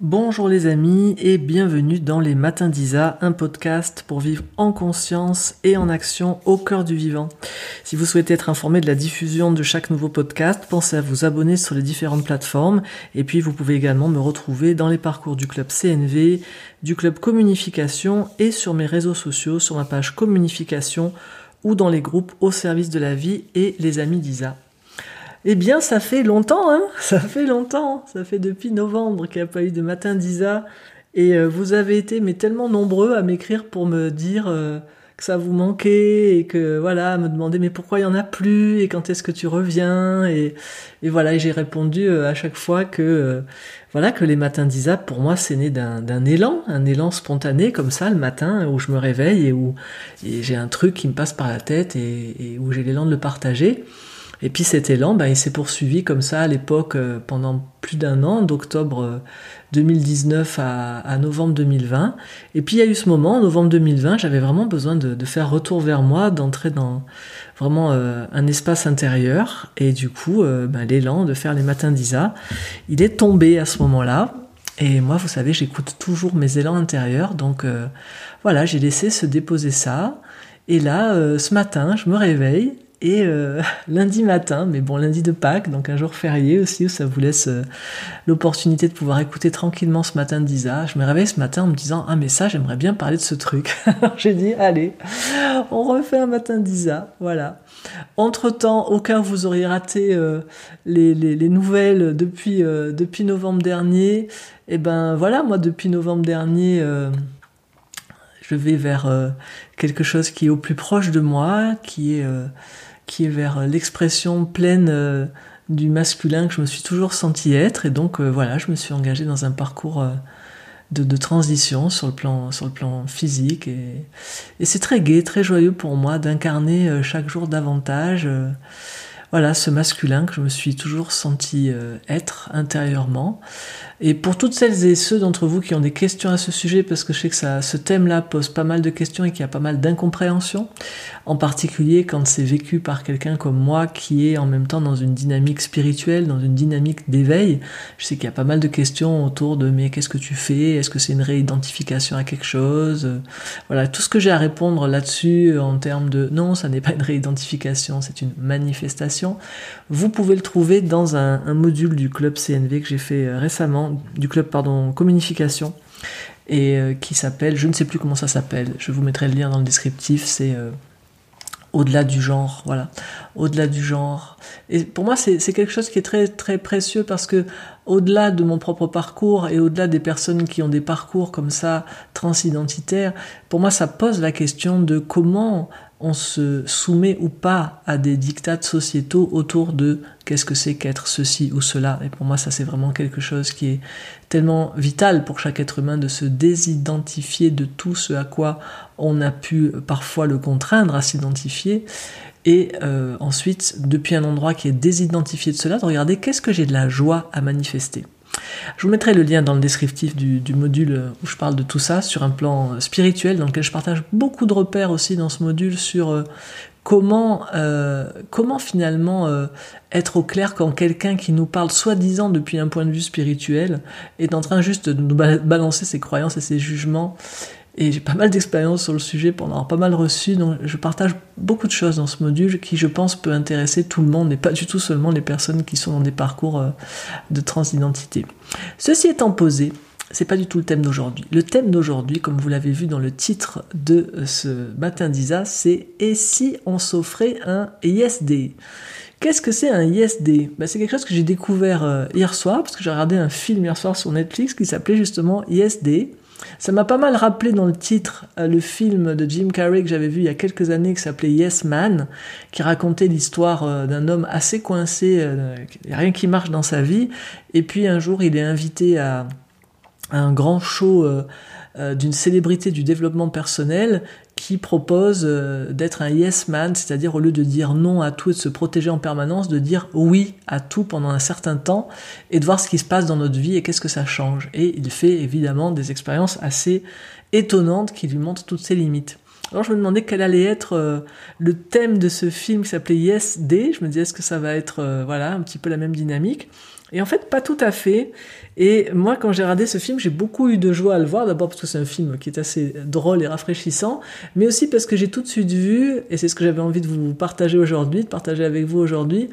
Bonjour les amis et bienvenue dans les Matins d'Isa, un podcast pour vivre en conscience et en action au cœur du vivant. Si vous souhaitez être informé de la diffusion de chaque nouveau podcast, pensez à vous abonner sur les différentes plateformes et puis vous pouvez également me retrouver dans les parcours du club CNV, du club Communification et sur mes réseaux sociaux, sur ma page Communification ou dans les groupes au service de la vie et les amis d'Isa. Eh bien, ça fait longtemps, hein Ça fait longtemps. Ça fait depuis novembre qu'il n'y a pas eu de matin d'Isa. Et euh, vous avez été mais tellement nombreux à m'écrire pour me dire euh, que ça vous manquait et que voilà, me demander mais pourquoi il y en a plus et quand est-ce que tu reviens et, voilà, j'ai répondu euh, à chaque fois que voilà que les matins d'Isa pour moi c'est né d'un élan, un élan spontané comme ça le matin où je me réveille et où j'ai un truc qui me passe par la tête et où j'ai l'élan de le partager. Et puis cet élan, ben, il s'est poursuivi comme ça à l'époque euh, pendant plus d'un an, d'octobre 2019 à, à, novembre 2020. Et puis il y a eu ce moment, en novembre 2020, j'avais vraiment besoin de, faire retour vers moi, d'entrer dans vraiment euh, un espace intérieur. Et du coup, euh, ben, l'élan de faire les matins d'Isa, il est tombé à ce moment-là. Et moi, vous savez, j'écoute toujours mes élans intérieurs. Donc voilà, j'ai laissé se déposer ça. Et là, ce matin, je me réveille et euh, lundi matin, mais bon, lundi de Pâques, donc un jour férié aussi, où ça vous laisse euh, l'opportunité de pouvoir écouter tranquillement ce matin d'Isa. Je me réveille ce matin en me disant, ah mais ça, j'aimerais bien parler de ce truc. J'ai dit, allez, on refait un matin d'Isa, voilà. Entre-temps, au cas où vous auriez raté euh, les, les, les, nouvelles depuis, depuis novembre dernier, et eh ben voilà, moi depuis novembre dernier je vais vers quelque chose qui est au plus proche de moi, qui est qui est vers l'expression pleine euh, du masculin que je me suis toujours senti être. Et donc euh, voilà, je me suis engagée dans un parcours euh, de, transition sur le plan, sur le plan physique. Et, et c'est très gai, très joyeux pour moi d'incarner chaque jour davantage voilà, ce masculin que je me suis toujours senti être intérieurement. Et pour toutes celles et ceux d'entre vous qui ont des questions à ce sujet, parce que je sais que ça, ce thème-là pose pas mal de questions et qu'il y a pas mal d'incompréhension, en particulier quand c'est vécu par quelqu'un comme moi qui est en même temps dans une dynamique spirituelle, dans une dynamique d'éveil. Je sais qu'il y a pas mal de questions autour de mais qu'est-ce que tu fais? Est-ce que c'est une réidentification à quelque chose? Voilà, tout ce que j'ai à répondre là-dessus en termes de non, ça n'est pas une réidentification, c'est une manifestation. Vous pouvez le trouver dans un, un module du club CNV que j'ai fait euh, du club pardon communication et euh, qui s'appelle, je ne sais plus comment ça s'appelle, je vous mettrai le lien dans le descriptif, c'est euh, au-delà du genre, voilà, au-delà du genre. Et pour moi, c'est quelque chose qui est très très précieux parce que au-delà de mon propre parcours et au-delà des personnes qui ont des parcours comme ça transidentitaires, pour moi, ça pose la question de comment on se soumet ou pas à des dictats sociétaux autour de qu'est-ce que c'est qu'être ceci ou cela? Et pour moi, ça c'est vraiment quelque chose qui est tellement vital pour chaque être humain de se désidentifier de tout ce à quoi on a pu parfois le contraindre à s'identifier. Et euh, ensuite, depuis un endroit qui est désidentifié de cela, de regarder qu'est-ce que j'ai de la joie à manifester? Je vous mettrai le lien dans le descriptif du, module où je parle de tout ça sur un plan spirituel dans lequel je partage beaucoup de repères aussi dans ce module sur euh, comment, euh, comment finalement euh, être au clair quand quelqu'un qui nous parle soi-disant depuis un point de vue spirituel est en train juste de nous balancer ses croyances et ses jugements et j'ai pas mal d'expérience sur le sujet pour en avoir pas mal reçu, donc je partage beaucoup de choses dans ce module qui, je pense, peut intéresser tout le monde et pas du tout seulement les personnes qui sont dans des parcours euh, de transidentité. Ceci étant posé, c'est pas du tout le thème d'aujourd'hui. Le thème d'aujourd'hui, comme vous l'avez vu dans le titre de euh, ce matin d'Isa, c'est Et si on s'offrait un ISD Qu'est-ce que c'est un ISD ben, C'est quelque chose que j'ai découvert euh, hier soir, parce que j'ai regardé un film hier soir sur Netflix qui s'appelait justement ISD. Ça m'a pas mal rappelé dans le titre euh, le film de Jim Carrey que j'avais vu il y a quelques années qui s'appelait Yes Man, qui racontait l'histoire euh, d'un homme assez coincé, euh, rien qui marche dans sa vie, et puis un jour il est invité à, un grand show d'une célébrité du développement personnel qui propose euh, d'être un yes man, c'est-à-dire au lieu de dire non à tout et de se protéger en permanence, de dire oui à tout pendant un certain temps et de voir ce qui se passe dans notre vie et qu'est-ce que ça change. Et il fait évidemment des expériences assez étonnantes qui lui montrent toutes ses limites. Alors je me demandais quel allait être euh, le thème de ce film qui s'appelait Yes Day. Je me disais est-ce que ça va être euh, voilà un petit peu la même dynamique? Et en fait, pas tout à fait. Et moi, quand j'ai regardé ce film, j'ai beaucoup eu de joie à le voir. D'abord parce que c'est un film qui est assez drôle et rafraîchissant, mais aussi parce que j'ai tout de suite vu, et c'est ce que j'avais envie de vous partager aujourd'hui, de partager avec vous aujourd'hui,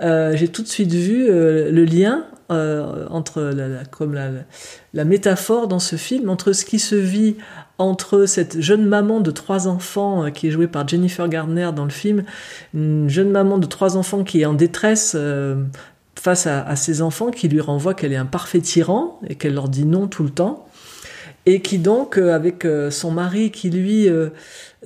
euh, j'ai tout de suite vu euh, le lien euh, entre la, comme la, métaphore dans ce film entre ce qui se vit entre cette jeune maman de trois enfants qui est jouée par Jennifer Gardner dans le film, une jeune maman de trois enfants qui est en détresse face à, ses enfants qui lui renvoient qu'elle est un parfait tyran et qu'elle leur dit non tout le temps. Et qui donc, euh, avec euh, son mari qui lui euh,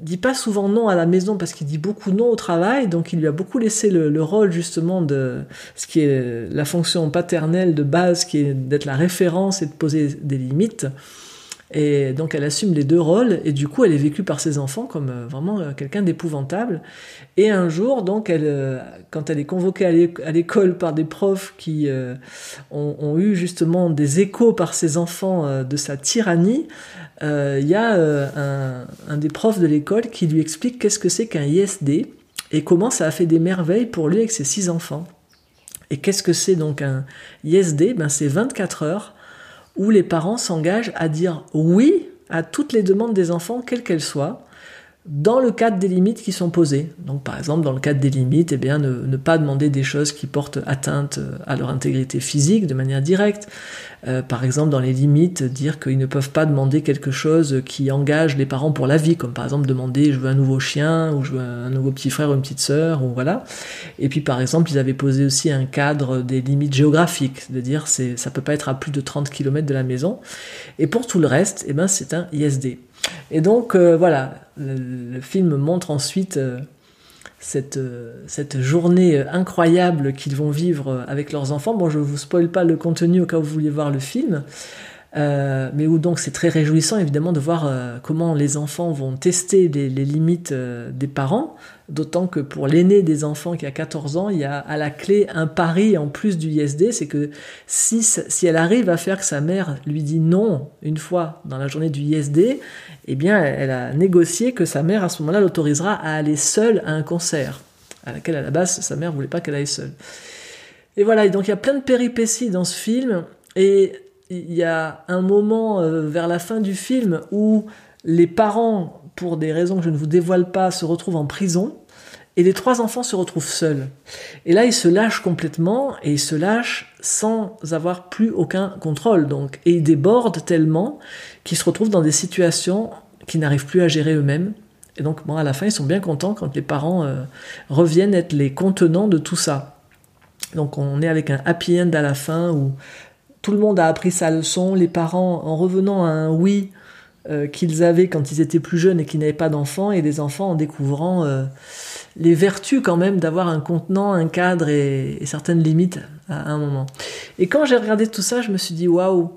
dit pas souvent non à la maison parce qu'il dit beaucoup non au travail, donc il lui a beaucoup laissé le, le, rôle justement de ce qui est la fonction paternelle de base, qui est d'être la référence et de poser des limites. Et donc elle assume les deux rôles et du coup elle est vécue par ses enfants comme euh, vraiment euh, quelqu'un d'épouvantable. Et un jour donc euh, quand elle est convoquée à l'école par des profs qui ont, eu justement des échos par ses enfants de sa tyrannie, il y a un, un, des profs de l'école qui lui explique qu'est-ce que c'est qu'un ISD et comment ça a fait des merveilles pour lui avec ses six enfants. Et qu'est-ce que c'est donc un ISD Ben c'est 24 heures où les parents s'engagent à dire oui à toutes les demandes des enfants, quelles qu'elles soient, dans le cadre des limites qui sont posées. Donc par exemple, dans le cadre des limites, eh bien, ne, pas demander des choses qui portent atteinte euh, à leur intégrité physique de manière directe. Euh, par exemple, dans les limites, dire qu'ils ne peuvent pas demander quelque chose qui engage les parents pour la vie, comme par exemple demander je veux un nouveau chien, ou je veux un nouveau petit frère ou une petite sœur, ou voilà. Et puis par exemple, ils avaient posé aussi un cadre des limites géographiques, de dire c'est ça peut pas être à plus de 30 km de la maison. Et pour tout le reste, eh ben, c'est un ISD. Et donc euh, voilà, le, film montre ensuite euh, cette, euh, cette journée incroyable qu'ils vont vivre avec leurs enfants. Bon, je ne vous spoil pas le contenu au cas où vous vouliez voir le film, mais où donc c'est très réjouissant évidemment de voir comment les enfants vont tester les, limites des parents D'autant que pour l'aîné des enfants qui a 14 ans, il y a à la clé un pari en plus du ISD, c'est que si, si elle arrive à faire que sa mère lui dit non une fois dans la journée du ISD, eh bien elle a négocié que sa mère à ce moment-là l'autorisera à aller seule à un concert, à laquelle à la base sa mère voulait pas qu'elle aille seule. Et voilà, et donc il y a plein de péripéties dans ce film, et il y a un moment euh, vers la fin du film où les parents, pour des raisons que je ne vous dévoile pas, se retrouvent en prison et les trois enfants se retrouvent seuls. Et là, ils se lâchent complètement et ils se lâchent sans avoir plus aucun contrôle. Donc, et ils débordent tellement qu'ils se retrouvent dans des situations qu'ils n'arrivent plus à gérer eux-mêmes. Et donc, à la fin, ils sont bien contents quand les parents euh, reviennent être les contenants de tout ça. Donc, on est avec un happy end à la fin où tout le monde a appris sa leçon. Les parents, en revenant à un oui euh, qu'ils avaient quand ils étaient plus jeunes et qu'ils n'avaient pas d'enfants, et des enfants en découvrant euh, les vertus quand même d'avoir un contenant, un cadre et, certaines limites à un moment. Et quand j'ai regardé tout ça, je me suis dit waouh,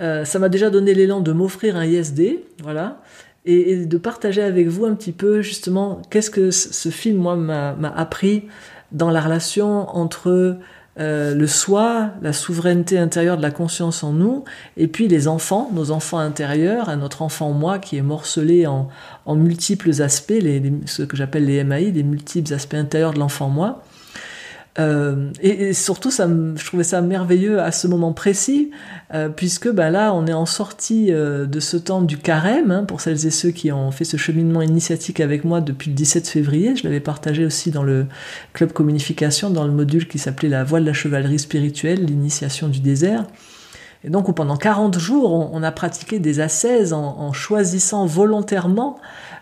euh, ça m'a déjà donné l'élan de m'offrir un ISD, voilà, et, de partager avec vous un petit peu justement qu'est-ce que ce film moi m'a appris dans la relation entre euh, le soi, la souveraineté intérieure de la conscience en nous, et puis les enfants, nos enfants intérieurs, notre enfant moi qui est morcelé en, multiples aspects, ce que j'appelle les MAI, les multiples aspects intérieurs de l'enfant moi. Euh, et, surtout, ça, je trouvais ça merveilleux à ce moment précis, euh, puisque ben là, on est en sortie euh, de ce temps du carême, hein, pour celles et ceux qui ont fait ce cheminement initiatique avec moi depuis le 17 février. Je l'avais partagé aussi dans le club communication, dans le module qui s'appelait La voie de la chevalerie spirituelle, l'initiation du désert. Et donc, pendant 40 jours, on, a pratiqué des ascèses en, choisissant volontairement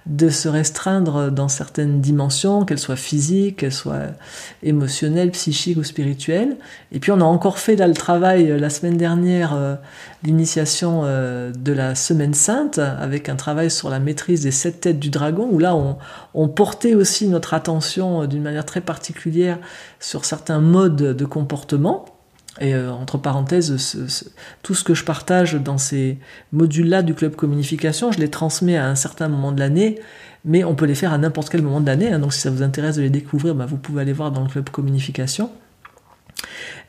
de se restreindre dans certaines dimensions, qu'elles soient physiques, qu'elles soient émotionnelles, psychiques ou spirituelles. Et puis on a encore fait là le travail euh, la semaine dernière, euh, l'initiation euh, de la Semaine Sainte, avec un travail sur la maîtrise des sept têtes du dragon, où là on portait aussi notre attention d'une manière très particulière sur certains modes de comportement. Et euh, entre parenthèses, tout ce que je partage dans ces modules-là du club communication, je les transmets à un certain moment de l'année, mais on peut les faire à n'importe quel moment de l'année. Hein. donc si ça vous intéresse de les découvrir, bah, vous pouvez aller voir dans le club communication.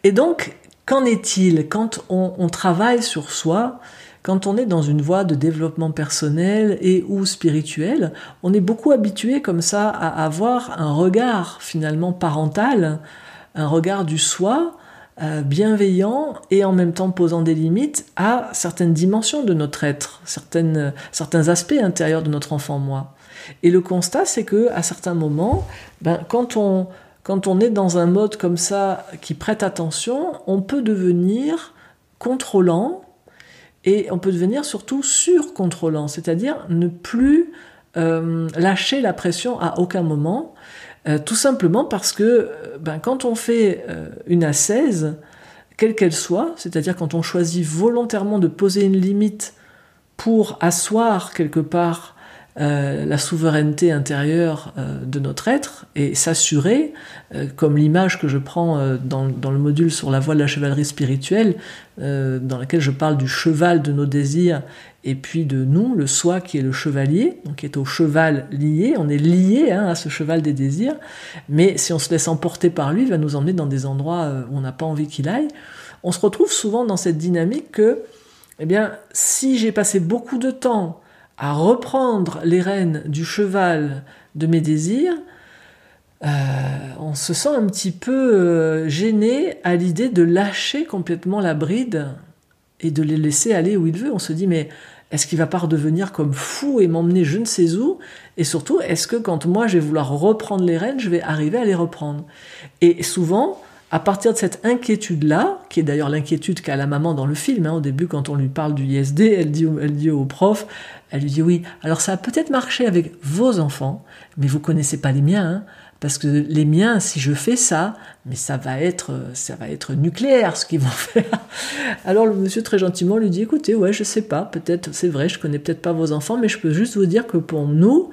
Et donc, qu'en est-il quand on, on, travaille sur soi quand on est dans une voie de développement personnel et ou spirituel, on est beaucoup habitué comme ça à avoir un regard finalement parental, un regard du soi, euh, bienveillant et en même temps posant des limites à certaines dimensions de notre être, certaines, certains aspects intérieurs de notre enfant moi. Et le constat, c'est que à certains moments, ben, quand on quand on est dans un mode comme ça qui prête attention, on peut devenir contrôlant et on peut devenir surtout surcontrôlant, c'est-à-dire ne plus euh, lâcher la pression à aucun moment, euh, tout simplement parce que euh, ben, quand on fait une assaise, quelle qu'elle soit, c'est-à-dire quand on choisit volontairement de poser une limite pour asseoir quelque part euh, la souveraineté intérieure euh, de notre être et s'assurer, euh, comme l'image que je prends dans, dans, le module sur la voie de la chevalerie spirituelle, dans laquelle je parle du cheval de nos désirs et puis de nous, le soi qui est le chevalier, donc qui est au cheval lié, on est lié hein, à ce cheval des désirs, mais si on se laisse emporter par lui, il va nous emmener dans des endroits où on n'a pas envie qu'il aille. On se retrouve souvent dans cette dynamique que, eh bien, si j'ai passé beaucoup de temps à reprendre les rênes du cheval de mes désirs, euh, on se sent un petit peu euh, gêné à l'idée de lâcher complètement la bride et de les laisser aller où il veut. On se dit mais est-ce qu'il va pas redevenir comme fou et m'emmener je ne sais où? Et surtout, est-ce que quand moi je vais vouloir reprendre les rênes, je vais arriver à les reprendre? Et souvent, à partir de cette inquiétude-là, qui est d'ailleurs l'inquiétude qu'a la maman dans le film, hein, au début quand on lui parle du ISD, elle dit, elle dit au prof, elle lui dit oui, alors ça a peut-être marché avec vos enfants, mais vous connaissez pas les miens, hein, parce que les miens, si je fais ça, mais ça va être, ça va être nucléaire ce qu'ils vont faire. Alors le monsieur très gentiment lui dit écoutez, ouais, je sais pas, peut-être, c'est vrai, je connais peut-être pas vos enfants, mais je peux juste vous dire que pour nous,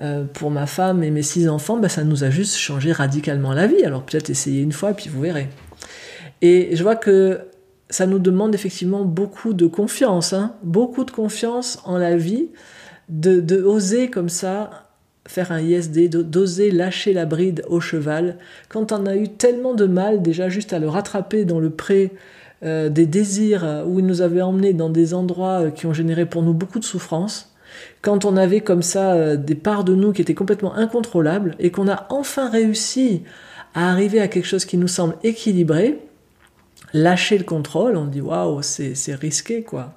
euh, pour ma femme et mes six enfants, bah, ça nous a juste changé radicalement la vie. Alors peut-être essayer une fois, puis vous verrez. Et je vois que ça nous demande effectivement beaucoup de confiance, hein, beaucoup de confiance en la vie, de, de oser comme ça faire un ISD, d'oser lâcher la bride au cheval, quand on a eu tellement de mal déjà juste à le rattraper dans le pré euh, des désirs où il nous avait emmenés dans des endroits euh, qui ont généré pour nous beaucoup de souffrance, quand on avait comme ça euh, des parts de nous qui étaient complètement incontrôlables et qu'on a enfin réussi à arriver à quelque chose qui nous semble équilibré, lâcher le contrôle, on dit waouh, c'est risqué quoi.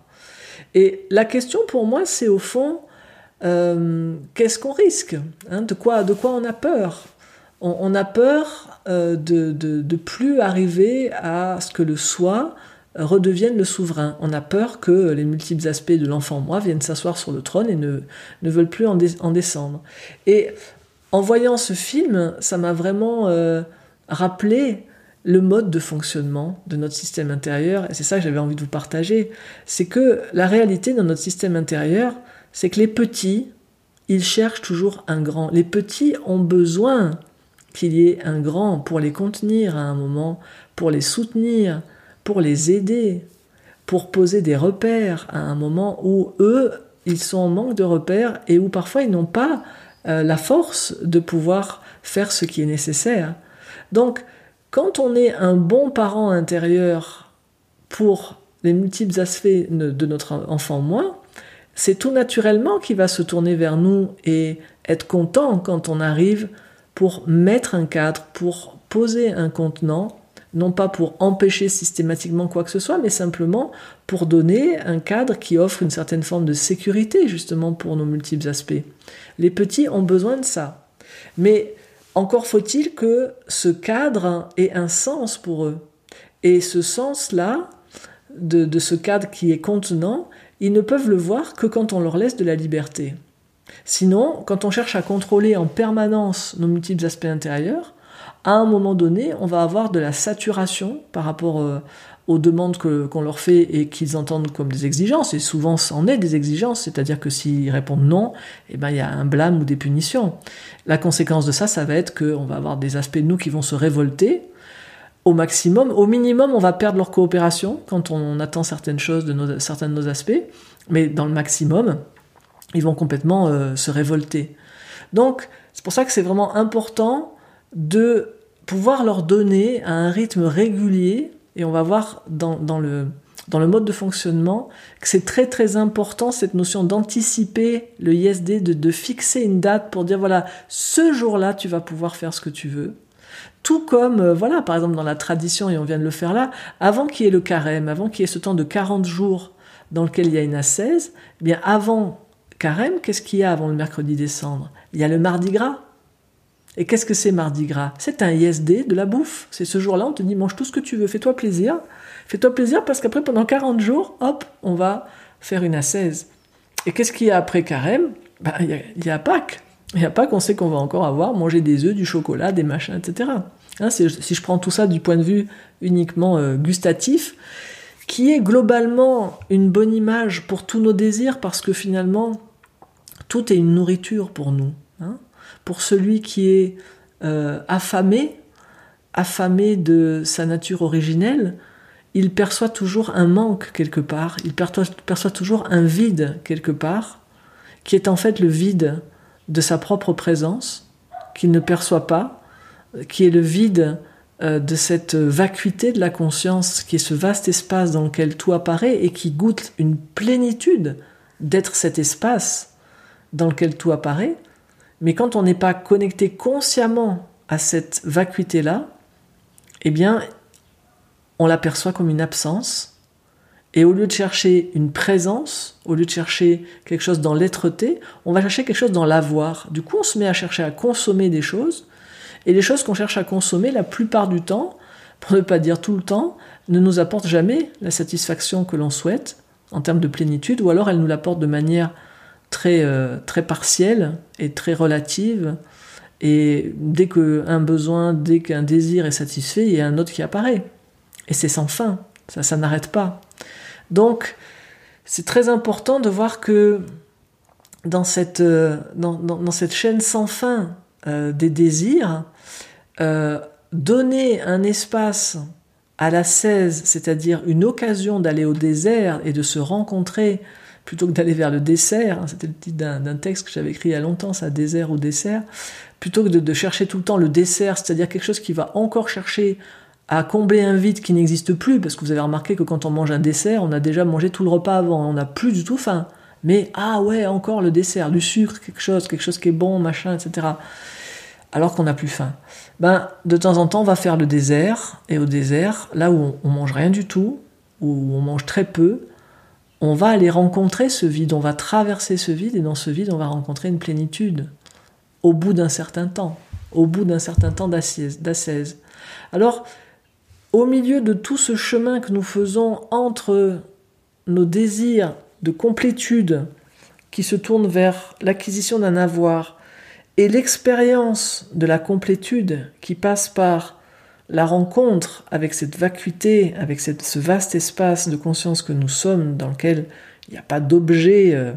Et la question pour moi, c'est au fond, euh, qu'est-ce qu'on risque hein, de, quoi, de quoi on a peur? On, a peur euh, de, de, de, plus arriver à ce que le soi redeviennent le souverain. On a peur que les multiples aspects de l'enfant moi viennent s'asseoir sur le trône et ne, ne veulent plus en, descendre. Et en voyant ce film, ça m'a vraiment euh, rappelé le mode de fonctionnement de notre système intérieur, et c'est ça que j'avais envie de vous partager, c'est que la réalité dans notre système intérieur, c'est que les petits, ils cherchent toujours un grand. Les petits ont besoin qu'il y ait un grand pour les contenir à un moment, pour les soutenir, pour les aider, pour poser des repères à un moment où eux, ils sont en manque de repères et où parfois ils n'ont pas euh, la force de pouvoir faire ce qui est nécessaire. Donc, quand on est un bon parent intérieur pour les multiples aspects de notre enfant moi, c'est tout naturellement qu'il va se tourner vers nous et être content quand on arrive pour mettre un cadre, pour poser un contenant non pas pour empêcher systématiquement quoi que ce soit, mais simplement pour donner un cadre qui offre une certaine forme de sécurité justement pour nos multiples aspects. Les petits ont besoin de ça. Mais encore faut-il que ce cadre ait un sens pour eux. Et ce sens-là, de, de ce cadre qui est contenant, ils ne peuvent le voir que quand on leur laisse de la liberté. Sinon, quand on cherche à contrôler en permanence nos multiples aspects intérieurs, à un moment donné, on va avoir de la saturation par rapport euh, aux demandes qu'on leur fait et qu'ils entendent comme des exigences, et souvent c'en est des exigences, c'est-à-dire que s'ils répondent non, eh ben, il y a un blâme ou des punitions. La conséquence de ça, ça va être qu'on va avoir des aspects de nous qui vont se révolter au maximum. Au minimum, on va perdre leur coopération quand on attend certaines choses de certains de nos aspects, mais dans le maximum, ils vont complètement euh, se révolter. Donc, c'est pour ça que c'est vraiment important de pouvoir leur donner à un rythme régulier, et on va voir dans, dans, le, dans le mode de fonctionnement que c'est très très important cette notion d'anticiper le ISD, de, de fixer une date pour dire voilà, ce jour-là, tu vas pouvoir faire ce que tu veux. Tout comme, euh, voilà, par exemple dans la tradition, et on vient de le faire là, avant qu'il y ait le carême, avant qu'il y ait ce temps de 40 jours dans lequel il y a une ascèse, eh bien avant carême, qu'est-ce qu'il y a avant le mercredi décembre? Il y a le mardi gras. Et qu'est-ce que c'est mardi gras? C'est un ISD de la bouffe. C'est ce jour-là, on te dit mange tout ce que tu veux, fais-toi plaisir. Fais-toi plaisir parce qu'après, pendant 40 jours, hop, on va faire une ascèse. Et qu'est-ce qu'il y a après carême ben, Il y, a Pâques. Il y a Pâques, on sait qu'on va encore avoir manger des œufs, du chocolat, des machins, etc. Hein, si je prends tout ça du point de vue uniquement euh, gustatif, qui est globalement une bonne image pour tous nos désirs, parce que finalement, tout est une nourriture pour nous. Hein. Pour celui qui est euh, affamé, affamé de sa nature originelle, il perçoit toujours un manque quelque part, il perçoit, toujours un vide quelque part, qui est en fait le vide de sa propre présence, qu'il ne perçoit pas, qui est le vide euh, de cette vacuité de la conscience, qui est ce vaste espace dans lequel tout apparaît et qui goûte une plénitude d'être cet espace dans lequel tout apparaît. Mais quand on n'est pas connecté consciemment à cette vacuité-là, eh bien, on l'aperçoit comme une absence. Et au lieu de chercher une présence, au lieu de chercher quelque chose dans l'être-té, on va chercher quelque chose dans l'avoir. Du coup, on se met à chercher à consommer des choses. Et les choses qu'on cherche à consommer, la plupart du temps, pour ne pas dire tout le temps, ne nous apportent jamais la satisfaction que l'on souhaite en termes de plénitude, ou alors elles nous l'apportent de manière très, euh, très partielle et très relative. Et dès qu'un besoin, dès qu'un désir est satisfait, il y a un autre qui apparaît. Et c'est sans fin, ça, ça n'arrête pas. Donc, c'est très important de voir que dans cette, euh, dans, dans, cette chaîne sans fin euh, des désirs, donner un espace à la 16, c'est-à-dire une occasion d'aller au désert et de se rencontrer plutôt que d'aller vers le dessert, hein, c'était le titre d'un texte que j'avais écrit il y a longtemps, ça, désert ou dessert, plutôt que de, chercher tout le temps le dessert, c'est-à-dire quelque chose qui va encore chercher à combler un vide qui n'existe plus, parce que vous avez remarqué que quand on mange un dessert, on a déjà mangé tout le repas avant, on n'a plus du tout faim. Mais ah ouais, encore le dessert, du sucre, quelque chose, quelque chose qui est bon, machin, etc. Alors qu'on n'a plus faim. Ben, de temps en temps, on va faire le désert, et au désert, là où on, mange rien du tout, où on mange très peu, on va aller rencontrer ce vide, on va traverser ce vide, et dans ce vide, on va rencontrer une plénitude, au bout d'un certain temps, au bout d'un certain temps d'assaise. Alors, au milieu de tout ce chemin que nous faisons entre nos désirs de complétude qui se tournent vers l'acquisition d'un avoir et l'expérience de la complétude qui passe par la rencontre avec cette vacuité, avec ce vaste espace de conscience que nous sommes, dans lequel il n'y a pas d'objet euh,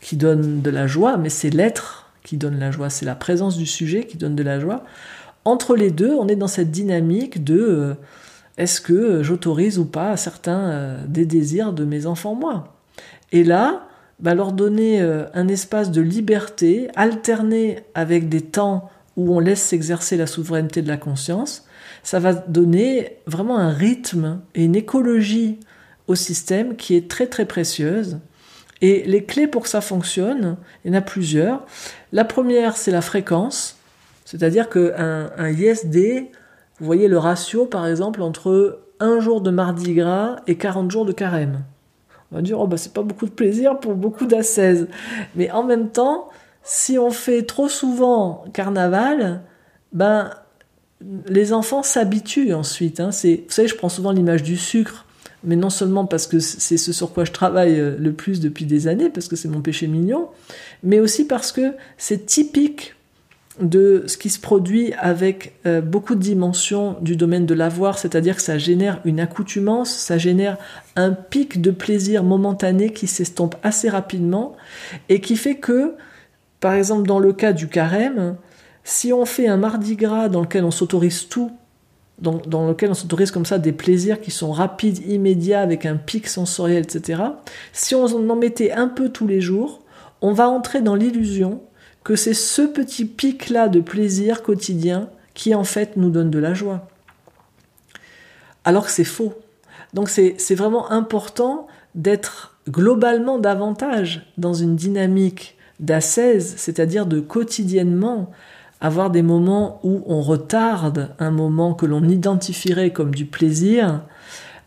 qui donne de la joie, mais c'est l'être qui donne la joie, c'est la présence du sujet qui donne de la joie. Entre les deux, on est dans cette dynamique de euh, est-ce que j'autorise ou pas certains euh, des désirs de mes enfants moi? Et là, bah, leur donner un espace de liberté, alterné avec des temps où on laisse s'exercer la souveraineté de la conscience, ça va donner vraiment un rythme et une écologie au système qui est très très précieuse. Et les clés pour que ça fonctionne, il y en a plusieurs. La première, c'est la fréquence, c'est-à-dire qu'un un ISD, vous voyez le ratio, par exemple, entre un jour de mardi gras et 40 jours de carême. On va dire, oh bah c'est pas beaucoup de plaisir pour beaucoup d'ascèses. Mais en même temps, si on fait trop souvent carnaval, ben les enfants s'habituent ensuite. Hein. vous savez, je prends souvent l'image du sucre, mais non seulement parce que c'est ce sur quoi je travaille euh, le plus depuis des années, parce que c'est mon péché mignon, mais aussi parce que c'est typique de ce qui se produit avec euh, beaucoup de dimensions du domaine de l'avoir, c'est-à-dire que ça génère une accoutumance, ça génère un pic de plaisir momentané qui s'estompe assez rapidement et qui fait que, par exemple dans le cas du carême, si on fait un mardi gras dans lequel on s'autorise tout, dans, lequel on s'autorise comme ça des plaisirs qui sont rapides, immédiats, avec un pic sensoriel, etc., si on en mettait un peu tous les jours, on va entrer dans l'illusion que c'est ce petit pic-là de plaisir quotidien qui en fait nous donne de la joie. Alors que c'est faux. Donc c'est vraiment important d'être globalement davantage dans une dynamique d'assaise, c'est-à-dire de quotidiennement avoir des moments où on retarde un moment que l'on identifierait comme du plaisir,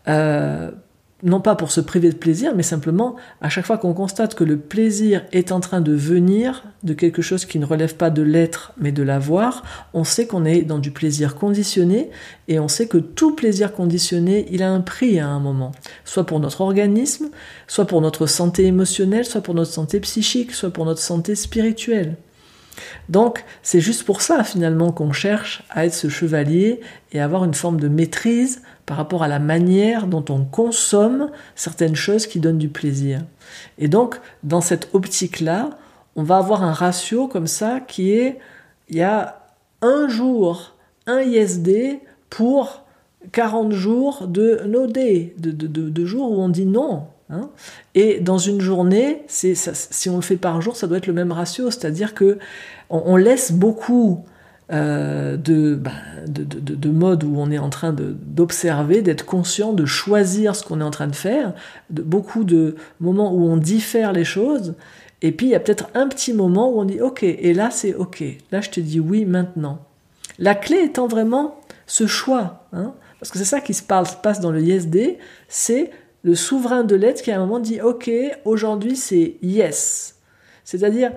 euh, non pas pour se priver de plaisir, mais simplement à chaque fois qu'on constate que le plaisir est en train de venir de quelque chose qui ne relève pas de l'être, mais de l'avoir, on sait qu'on est dans du plaisir conditionné, et on sait que tout plaisir conditionné, il a un prix à un moment, soit pour notre organisme, soit pour notre santé émotionnelle, soit pour notre santé psychique, soit pour notre santé spirituelle. Donc c'est juste pour ça finalement qu'on cherche à être ce chevalier et avoir une forme de maîtrise par rapport à la manière dont on consomme certaines choses qui donnent du plaisir. Et donc dans cette optique-là, on va avoir un ratio comme ça qui est il y a un jour, un ISD pour 40 jours de no day, de, de jours où on dit non, Hein. et dans une journée, si on le fait par jour, ça doit être le même ratio, c'est-à-dire que on, laisse beaucoup euh, bah, de, modes où on est en train d'observer, d'être conscient, de choisir ce qu'on est en train de faire, beaucoup de moments où on diffère les choses, et puis il y a peut-être un petit moment où on dit ok, et là c'est ok, là je te dis oui maintenant. La clé étant vraiment ce choix, hein, parce que c'est ça qui se passe dans le ISD, c'est le souverain de l'être qui à un moment dit ok aujourd'hui c'est yes. C'est-à-dire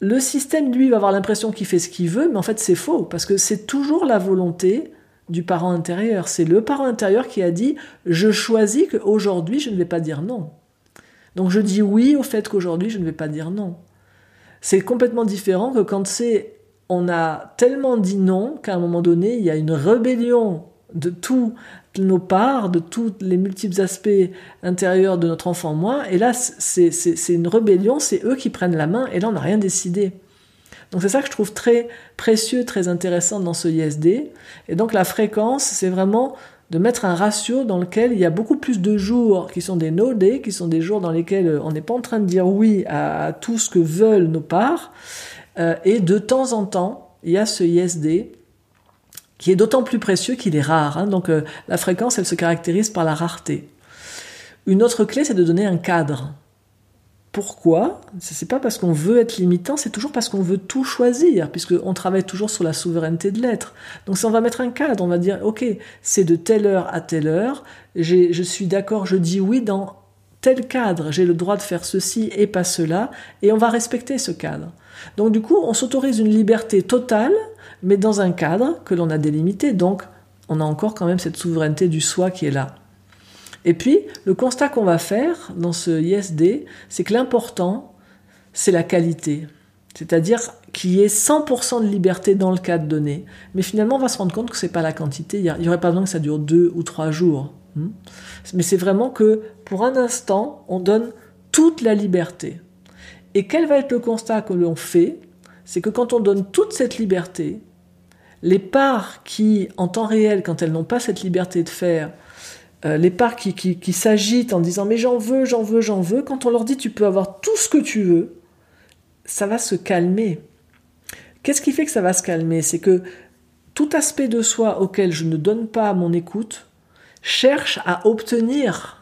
le système lui va avoir l'impression qu'il fait ce qu'il veut mais en fait c'est faux parce que c'est toujours la volonté du parent intérieur. C'est le parent intérieur qui a dit je choisis qu'aujourd'hui je ne vais pas dire non. Donc je dis oui au fait qu'aujourd'hui je ne vais pas dire non. C'est complètement différent que quand c'est on a tellement dit non qu'à un moment donné il y a une rébellion de tous nos parts, de tous les multiples aspects intérieurs de notre enfant moi. Et là, c'est une rébellion, c'est eux qui prennent la main, et là, on n'a rien décidé. Donc c'est ça que je trouve très précieux, très intéressant dans ce ISD. Et donc la fréquence, c'est vraiment de mettre un ratio dans lequel il y a beaucoup plus de jours qui sont des no-day, qui sont des jours dans lesquels on n'est pas en train de dire oui à, tout ce que veulent nos parts. Euh, et de temps en temps, il y a ce ISD qui est d'autant plus précieux qu'il est rare. Hein. donc euh, la fréquence, elle se caractérise par la rareté. Une autre clé, c'est de donner un cadre. Pourquoi? C'est pas parce qu'on veut être limitant, c'est toujours parce qu'on veut tout choisir, puisqu'on travaille toujours sur la souveraineté de l'être. Donc si on va mettre un cadre, on va dire, ok, c'est de telle heure à telle heure, je suis d'accord, je dis oui dans tel cadre, j'ai le droit de faire ceci et pas cela, et on va respecter ce cadre. Donc du coup, on s'autorise une liberté totale mais dans un cadre que l'on a délimité. Donc, on a encore quand même cette souveraineté du soi qui est là. Et puis, le constat qu'on va faire dans ce ISD, c'est que l'important, c'est la qualité. C'est-à-dire qu'il y ait 100% de liberté dans le cadre donné. Mais finalement, on va se rendre compte que ce n'est pas la quantité. Il n'y aurait pas besoin que ça dure deux ou trois jours. Hmm? Mais c'est vraiment que, pour un instant, on donne toute la liberté. Et quel va être le constat que l'on fait? C'est que quand on donne toute cette liberté, les parts qui, en temps réel, quand elles n'ont pas cette liberté de faire, euh, les parts qui, qui, s'agitent en disant mais j'en veux, j'en veux, j'en veux, quand on leur dit tu peux avoir tout ce que tu veux, ça va se calmer. Qu'est-ce qui fait que ça va se calmer? C'est que tout aspect de soi auquel je ne donne pas mon écoute cherche à obtenir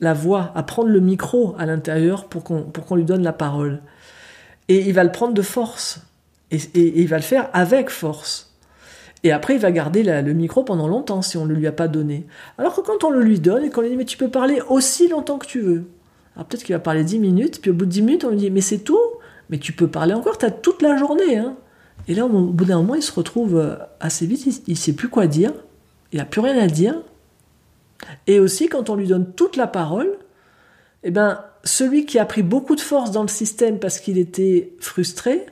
la voix, à prendre le micro à l'intérieur pour qu'on lui donne la parole. Et il va le prendre de force. et il va le faire avec force. Et après, il va garder le micro pendant longtemps si on ne lui a pas donné. Alors que quand on le lui donne et qu'on lui dit mais tu peux parler aussi longtemps que tu veux. Alors peut-être qu'il va parler 10 minutes, puis au bout de 10 minutes, on lui dit mais c'est tout Mais tu peux parler encore, tu as toute la journée. Hein. Et là, au bout d'un moment, il se retrouve euh, assez vite, il ne sait plus quoi dire, il n'a plus rien à dire. Et aussi, quand on lui donne toute la parole, eh ben, celui qui a pris beaucoup de force dans le système parce qu'il était frustré,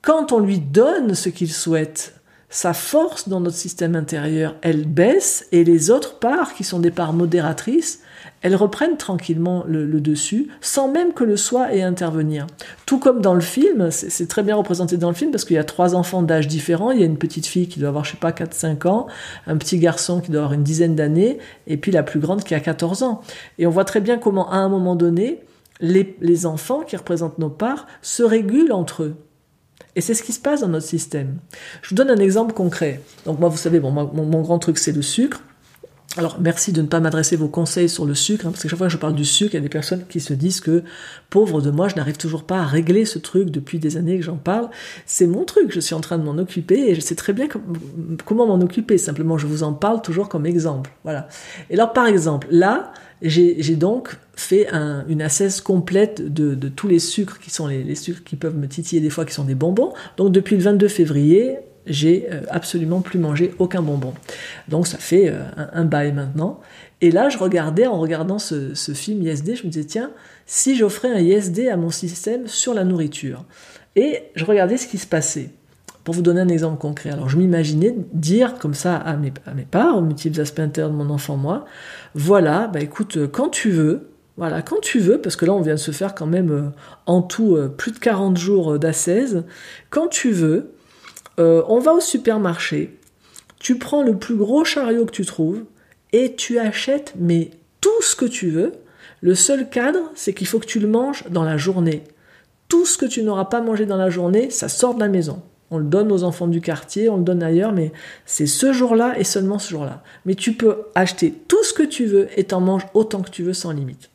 quand on lui donne ce qu'il souhaite, sa force dans notre système intérieur, elle baisse et les autres parts, qui sont des parts modératrices, elles reprennent tranquillement le, dessus sans même que le soi ait à intervenir. Tout comme dans le film, c'est très bien représenté dans le film parce qu'il y a trois enfants d'âge différents. Il y a une petite fille qui doit avoir, je sais pas, 4-5 ans, un petit garçon qui doit avoir une dizaine d'années et puis la plus grande qui a 14 ans. Et on voit très bien comment, à un moment donné, les, les enfants qui représentent nos parts se régulent entre eux. Et c'est ce qui se passe dans notre système. Je vous donne un exemple concret. Donc moi, vous savez, bon, mon, grand truc, c'est le sucre. Alors merci de ne pas m'adresser vos conseils sur le sucre, hein, parce que chaque fois que je parle du sucre, il y a des personnes qui se disent que pauvre de moi, je n'arrive toujours pas à régler ce truc depuis des années que j'en parle. C'est mon truc, je suis en train de m'en occuper et je sais très bien comment m'en occuper. Simplement, je vous en parle toujours comme exemple. Voilà. Et alors par exemple, là, j'ai donc fait une assesse complète de, tous les sucres qui sont les, les sucres qui peuvent me titiller des fois, qui sont des bonbons. Donc depuis le 22 février, j'ai euh, absolument plus mangé aucun bonbon. Donc ça fait euh, un, bail maintenant. Et là, je regardais, en regardant ce, film ISD, je me disais, tiens, si j'offrais un ISD à mon système sur la nourriture. Et je regardais ce qui se passait. Pour vous donner un exemple concret, alors je m'imaginais dire comme ça à mes, parts, aux multiples aspects de mon enfant, moi, voilà, bah écoute, euh, quand tu veux, voilà, quand tu veux, parce que là on vient de se faire quand même en tout plus de 40 jours d'assaise, quand tu veux, euh, on va au supermarché, tu prends le plus gros chariot que tu trouves et tu achètes mais tout ce que tu veux. Le seul cadre, c'est qu'il faut que tu le manges dans la journée. Tout ce que tu n'auras pas mangé dans la journée, ça sort de la maison. On le donne aux enfants du quartier, on le donne ailleurs, mais c'est ce jour-là et seulement ce jour-là. Mais tu peux acheter tout ce que tu veux et t'en manges autant que tu veux sans limite.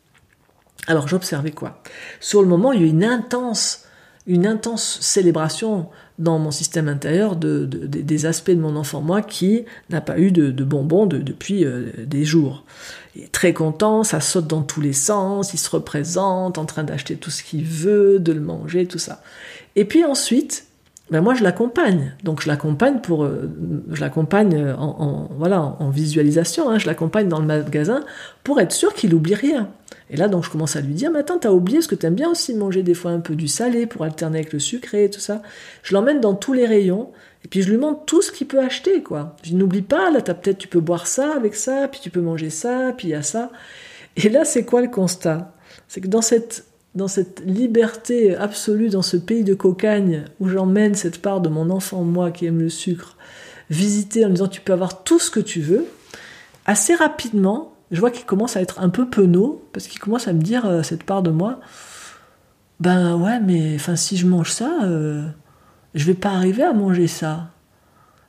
Alors j'observais quoi? Sur le moment, il y a eu une intense, une intense célébration dans mon système intérieur de, des aspects de mon enfant moi qui n'a pas eu de, bonbons depuis euh, des jours. Il est très content, ça saute dans tous les sens, il se représente en train d'acheter tout ce qu'il veut, de le manger, tout ça. Et puis ensuite, ben moi je l'accompagne. Donc je l'accompagne pour, euh, je l'accompagne en, voilà en visualisation. Hein. je l'accompagne dans le magasin pour être sûr qu'il oublie rien. Et là donc je commence à lui dire, mais attends, t'as oublié ce que t'aimes bien aussi manger des fois un peu du salé pour alterner avec le sucré et tout ça. Je l'emmène dans tous les rayons et puis je lui montre tout ce qu'il peut acheter quoi. Je n'oublie pas, là t'as peut-être tu peux boire ça avec ça, puis tu peux manger ça, puis il y a ça. Et là c'est quoi le constat? C'est que dans cette dans cette liberté absolue, dans ce pays de cocagne où j'emmène cette part de mon enfant, moi qui aime le sucre, visiter en disant tu peux avoir tout ce que tu veux, assez rapidement, je vois qu'il commence à être un peu penaud, parce qu'il commence à me dire, euh, cette part de moi, ben ouais, mais enfin si je mange ça, euh, je vais pas arriver à manger ça.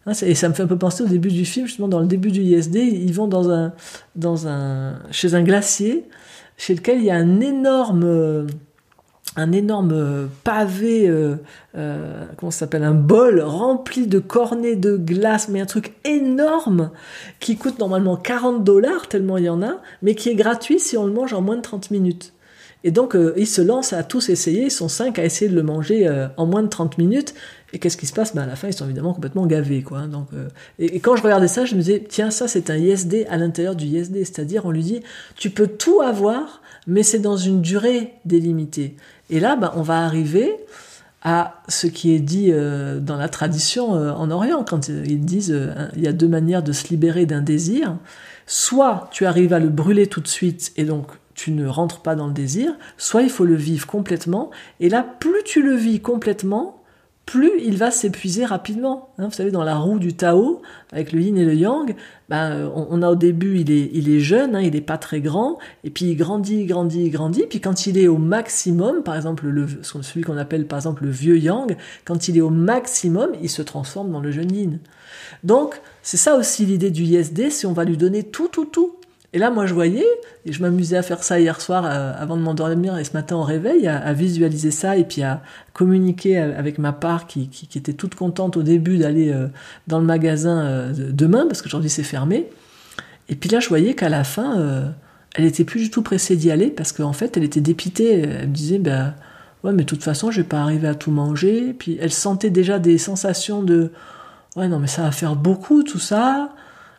Hein, et ça me fait un peu penser au début du film, justement dans le début du ISD, ils vont dans un, dans un, chez un glacier, chez lequel il y a un énorme pavé, euh, euh, comment ça s'appelle, un bol rempli de cornets de glace, mais un truc énorme qui coûte normalement 40 dollars, tellement il y en a, mais qui est gratuit si on le mange en moins de 30 minutes. Et donc, euh, ils se lancent à tous essayer, ils sont cinq à essayer de le manger en moins de 30 minutes. Et qu'est-ce qui se passe? Ben À la fin, ils sont évidemment complètement gavés. Quoi, hein. donc, et, et, quand je regardais ça, je me disais, tiens, ça c'est un ISD à l'intérieur du ISD. C'est-à-dire, on lui dit, tu peux tout avoir, mais c'est dans une durée délimitée. Et là, ben, on va arriver à ce qui est dit euh, dans la tradition euh, en Orient, quand ils disent euh, il y a deux manières de se libérer d'un désir. Soit tu arrives à le brûler tout de suite et donc tu ne rentres pas dans le désir, soit il faut le vivre complètement. Et là, plus tu le vis complètement, plus il va s'épuiser rapidement. Hein. vous savez, dans la roue du Tao, avec le yin et le yang, ben, on, a au début, il est, il est jeune, hein, il n'est pas très grand, et puis il grandit, grandit, grandit, puis quand il est au maximum, par exemple, le, celui qu'on appelle par exemple le vieux yang, quand il est au maximum, il se transforme dans le jeune yin. Donc, c'est ça aussi l'idée du ISD, si on va lui donner tout, tout, tout. Et là, moi, je voyais, et je m'amusais à faire ça hier soir euh, avant de m'endormir et ce matin au réveil, à, visualiser ça et puis à communiquer avec ma part qui, était toute contente au début d'aller euh, dans le magasin euh, demain, parce qu'aujourd'hui c'est fermé. Et puis là, je voyais qu'à la fin, elle était plus du tout pressée d'y aller parce qu'en fait, elle était dépitée. Elle me disait, ben, ouais, mais de toute façon, je vais pas arriver à tout manger. Puis elle sentait déjà des sensations de, ouais, non, mais ça va faire beaucoup tout ça.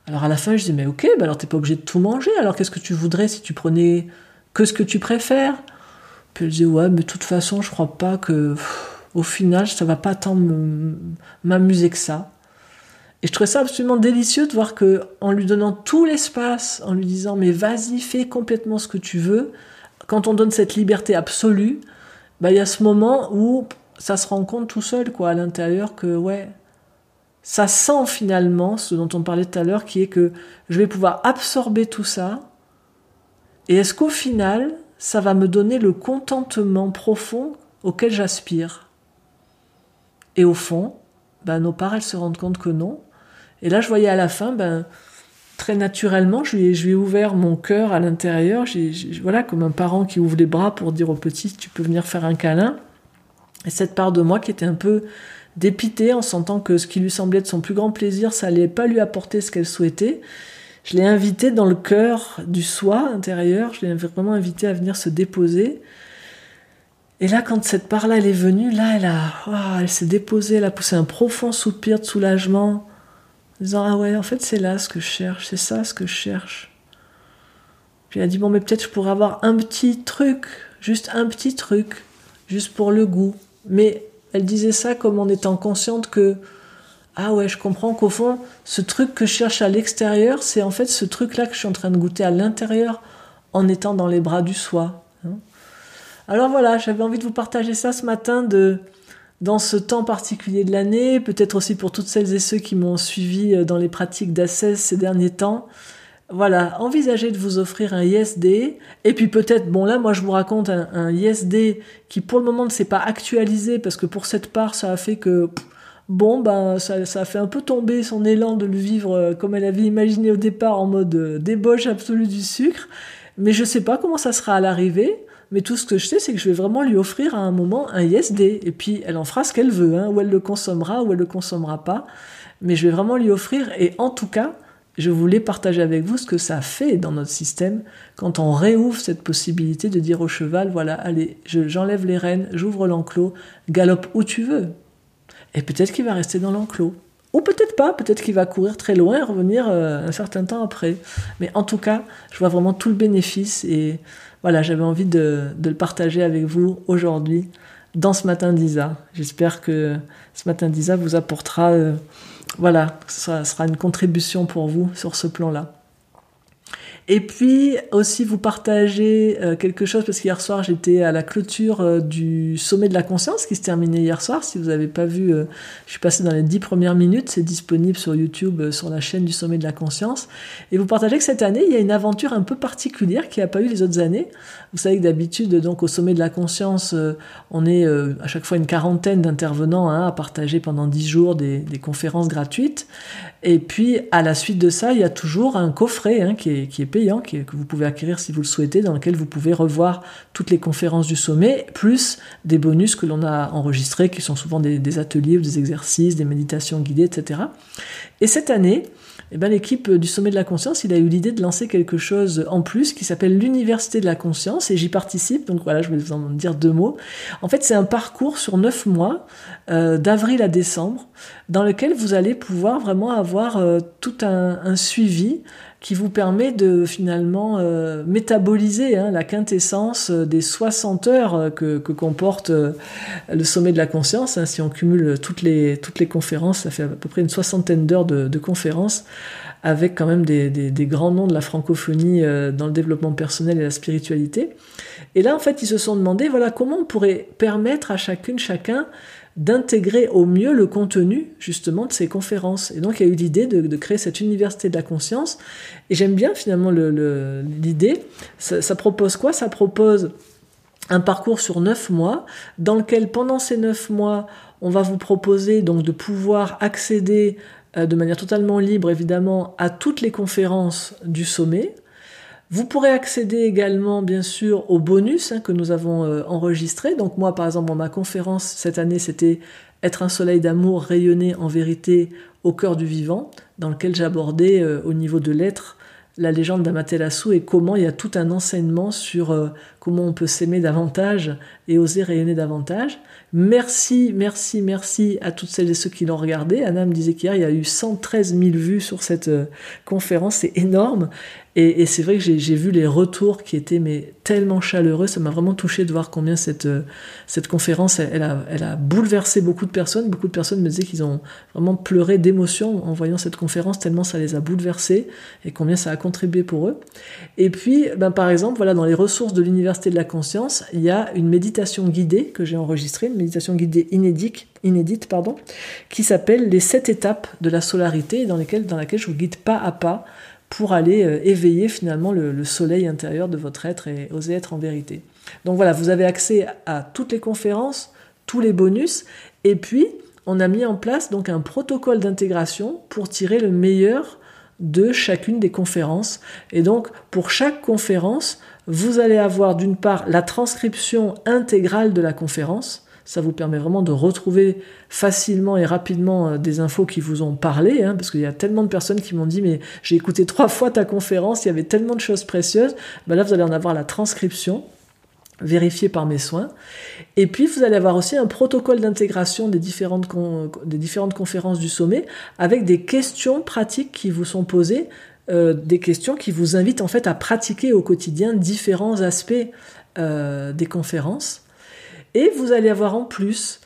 Alors à la fin, je dis mais ok, bah alors t'es pas obligé de tout manger. Alors qu'est-ce que tu voudrais si tu prenais que ce que tu préfères? Puis elle dit ouais, mais de toute façon, je crois pas que au final, ça va pas tant m'amuser que ça. Et je trouvais ça absolument délicieux de voir que en lui donnant tout l'espace, en lui disant mais vas-y, fais complètement ce que tu veux. Quand on donne cette liberté absolue, bah il y a ce moment où ça se rend compte tout seul quoi à l'intérieur que ouais ça sent finalement ce dont on parlait tout à l'heure, qui est que je vais pouvoir absorber tout ça, et est-ce qu'au final, ça va me donner le contentement profond auquel j'aspire? Et au fond, ben, nos parents elles se rendent compte que non. Et là, je voyais à la fin, ben, très naturellement, je lui, ai, je ouvert mon cœur à l'intérieur. voilà, comme un parent qui ouvre les bras pour dire au petit, tu peux venir faire un câlin. Et cette part de moi qui était un peu dépitée en sentant que ce qui lui semblait être son plus grand plaisir, ça allait pas lui apporter ce qu'elle souhaitait. Je l'ai invitée dans le cœur du soi intérieur. Je l'ai vraiment invitée à venir se déposer. Et là, quand cette part-là, est venue, là, elle a, oh, elle s'est déposée, elle a poussé un profond soupir de soulagement disant Ah ouais, en fait, c'est là ce que je cherche, c'est ça ce que je cherche. Puis elle a dit Bon, mais peut-être je pourrais avoir un petit truc, juste un petit truc, juste pour le goût. Mais elle disait ça comme en étant consciente que Ah ouais, je comprends qu'au fond, ce truc que je cherche à l'extérieur, c'est en fait ce truc-là que je suis en train de goûter à l'intérieur en étant dans les bras du soi. Hein. Alors voilà, j'avais envie de vous partager ça ce matin de dans ce temps particulier de l'année, peut-être aussi pour toutes celles et ceux qui m'ont suivi euh, dans les pratiques d'assesse ces derniers temps. Voilà, envisagez de vous offrir un ISD, et puis peut-être, bon là, moi je vous raconte un, ISD qui pour le moment ne s'est pas actualisé, parce que pour cette part, ça a fait que, bon, ben, ça, ça, a fait un peu tomber son élan de le vivre euh, comme elle avait imaginé au départ, en mode euh, débauche absolue du sucre, mais je sais pas comment ça sera à l'arrivée. Mais tout ce que je sais, c'est que je vais vraiment lui offrir à un moment un ISD. Et puis, elle en fera ce qu'elle veut, hein, ou elle le consommera, ou elle le consommera pas. Mais je vais vraiment lui offrir. Et en tout cas, je voulais partager avec vous ce que ça fait dans notre système quand on réouvre cette possibilité de dire au cheval, voilà, allez, j'enlève les rênes, j'ouvre l'enclos, galope où tu veux. Et peut-être qu'il va rester dans l'enclos. Ou peut-être pas, peut-être qu'il va courir très loin et revenir euh, un certain temps après. Mais en tout cas, je vois vraiment tout le bénéfice et voilà, j'avais envie de, le partager avec vous aujourd'hui dans ce matin d'Isa. J'espère que ce matin d'Isa vous apportera, euh, voilà, ça sera une contribution pour vous sur ce plan-là. Et puis aussi vous partager euh, quelque chose parce qu'hier soir j'étais à la clôture euh, du sommet de la conscience qui se terminait hier soir. Si vous n'avez pas vu, euh, je suis passé dans les dix premières minutes. C'est disponible sur YouTube sur la chaîne du sommet de la conscience. Et vous partagez que cette année il y a une aventure un peu particulière qui n'a pas eu les autres années. Vous savez que d'habitude donc au sommet de la conscience on est à chaque fois une quarantaine d'intervenants hein, à partager pendant dix jours des, conférences gratuites. Et puis, à la suite de ça, il y a toujours un coffret hein, qui, est, payant, que vous pouvez acquérir si vous le souhaitez, dans lequel vous pouvez revoir toutes les conférences du sommet, plus des bonus que l'on a enregistrés, qui sont souvent des, ateliers ou des exercices, des méditations guidées, etc. Et cette année, eh ben, l'équipe du Sommet de la Conscience, il a eu l'idée de lancer quelque chose en plus qui s'appelle l'Université de la Conscience et j'y participe. Donc voilà, je vais vous en dire deux mots. En fait, c'est un parcours sur neuf mois, euh, d'avril à décembre, dans lequel vous allez pouvoir vraiment avoir euh, tout un, suivi qui vous permet de finalement euh, métaboliser hein, la quintessence des 60 heures que, comporte le sommet de la conscience. Hein. si on cumule toutes les, conférences, ça fait à peu près une soixantaine d'heures de, conférences avec quand même des, grands noms de la francophonie euh, dans le développement personnel et la spiritualité. Et là, en fait, ils se sont demandé, voilà, comment on pourrait permettre à chacune, chacun d'intégrer au mieux le contenu justement de ces conférences. Et donc il y a eu l'idée de, créer cette université de la conscience. Et j'aime bien finalement l'idée. Ça, propose quoi? Ça propose un parcours sur neuf mois dans lequel pendant ces neuf mois, on va vous proposer donc de pouvoir accéder euh, de manière totalement libre évidemment à toutes les conférences du sommet. Vous pourrez accéder également bien sûr aux bonus hein, que nous avons euh, enregistrés. Donc moi par exemple ma conférence cette année c'était être un soleil d'amour rayonné en vérité au cœur du vivant, dans lequel j'abordais euh, au niveau de l'être la légende d'Amaterasu et comment il y a tout un enseignement sur comment on peut s'aimer davantage et oser rayonner davantage. Merci, merci, merci à toutes celles et ceux qui l'ont regardé. Anna me disait qu'hier, il y a eu 113 000 vues sur cette euh, conférence, c'est énorme. Et, c'est vrai que j'ai vu les retours qui étaient mais tellement chaleureux, ça m'a vraiment touché de voir combien cette, euh, cette conférence, elle, a, elle a bouleversé beaucoup de personnes. Beaucoup de personnes me disaient qu'ils ont vraiment pleuré d'émotion en voyant cette conférence, tellement ça les a bouleversés et combien ça a contribué pour eux. Et puis, ben, par exemple, voilà, dans les ressources de l'Université de la Conscience, il y a une méditation guidée que j'ai enregistrée, une méditation guidée inédite, inédite pardon, qui s'appelle Les sept étapes de la solarité, dans, lesquelles, dans laquelle je vous guide pas à pas pour aller euh, éveiller finalement le, soleil intérieur de votre être et oser être en vérité. Donc voilà, vous avez accès à toutes les conférences, tous les bonus, et puis on a mis en place donc un protocole d'intégration pour tirer le meilleur de chacune des conférences. Et donc, pour chaque conférence, vous allez avoir d'une part la transcription intégrale de la conférence, ça vous permet vraiment de retrouver facilement et rapidement euh, des infos qui vous ont parlé, hein, parce qu'il y a tellement de personnes qui m'ont dit mais j'ai écouté trois fois ta conférence, il y avait tellement de choses précieuses. Ben là, vous allez en avoir la transcription vérifiée par mes soins. Et puis, vous allez avoir aussi un protocole d'intégration des différentes, des différentes conférences du sommet avec des questions pratiques qui vous sont posées, euh, des questions qui vous invitent en fait à pratiquer au quotidien différents aspects euh, des conférences. Et vous allez avoir en plus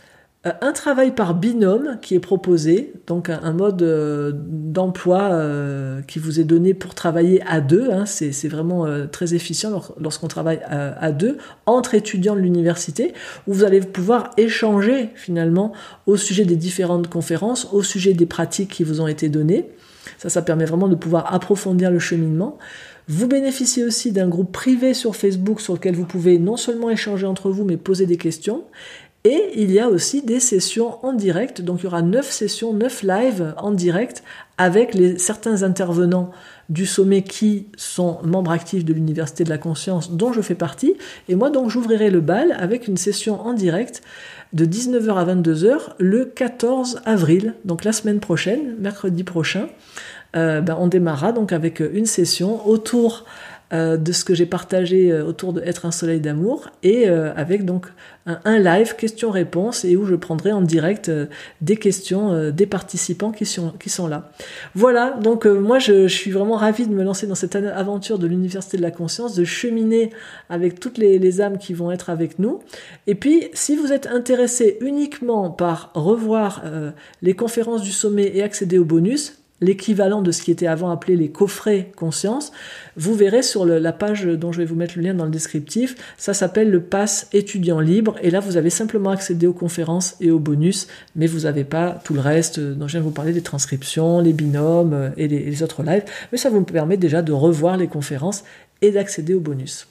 euh, un travail par binôme qui est proposé, donc un, mode euh, d'emploi euh, qui vous est donné pour travailler à deux. Hein. c'est vraiment très efficient lorsqu'on travaille à, deux entre étudiants de l'université, où vous allez pouvoir échanger finalement au sujet des différentes conférences, au sujet des pratiques qui vous ont été données. Ça, ça permet vraiment de pouvoir approfondir le cheminement. Vous bénéficiez aussi d'un groupe privé sur Facebook sur lequel vous pouvez non seulement échanger entre vous, mais poser des questions. Et il y a aussi des sessions en direct, donc il y aura 9 sessions, 9 lives en direct avec certains intervenants du sommet qui sont membres actifs de l'Université de la Conscience dont je fais partie. Et moi donc j'ouvrirai le bal avec une session en direct de 19h à 22h le 14 avril, donc la semaine prochaine, mercredi prochain. Euh, ben, on démarra donc avec une session autour euh, de ce que j'ai partagé euh, autour de Être un soleil d'amour et avec donc un, live questions-réponses et où je prendrai en direct des questions des participants qui sont, là. Voilà, donc moi je, je, suis vraiment ravie de me lancer dans cette aventure de l'Université de la Conscience, de cheminer avec toutes les, les âmes qui vont être avec nous. Et puis si vous êtes intéressé uniquement par revoir les conférences du sommet et accéder aux bonus, l'équivalent de ce qui était avant appelé les coffrets conscience, vous verrez sur la page dont je vais vous mettre le lien dans le descriptif, ça s'appelle le pass étudiant libre. Et là vous avez simplement accédé aux conférences et aux bonus, mais vous n'avez pas tout le reste dont je viens de vous parler des transcriptions, les binômes et les, les autres lives, mais ça vous permet déjà de revoir les conférences et d'accéder aux bonus.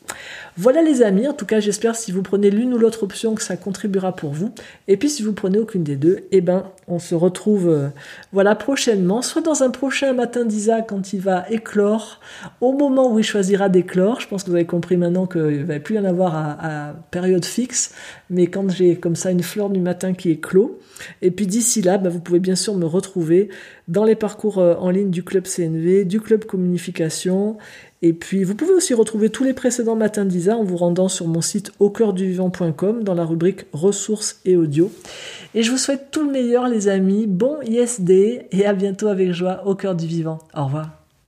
Voilà les amis, en tout cas j'espère si vous prenez l'une ou l'autre option que ça contribuera pour vous. Et puis si vous prenez aucune des deux, eh ben on se retrouve euh, voilà prochainement, soit dans un prochain matin d'Isa quand il va éclore, au moment où il choisira d'éclore. Je pense que vous avez compris maintenant qu'il ne va plus y en avoir à, période fixe, mais quand j'ai comme ça une fleur du matin qui clos. Et puis d'ici là, ben, vous pouvez bien sûr me retrouver dans les parcours euh, en ligne du club CNV, du club communication et puis, vous pouvez aussi retrouver tous les précédents matins d'Isa en vous rendant sur mon site au vivant.com dans la rubrique ressources et audio. Et je vous souhaite tout le meilleur, les amis. Bon ISD et à bientôt avec joie au cœur du vivant. Au revoir.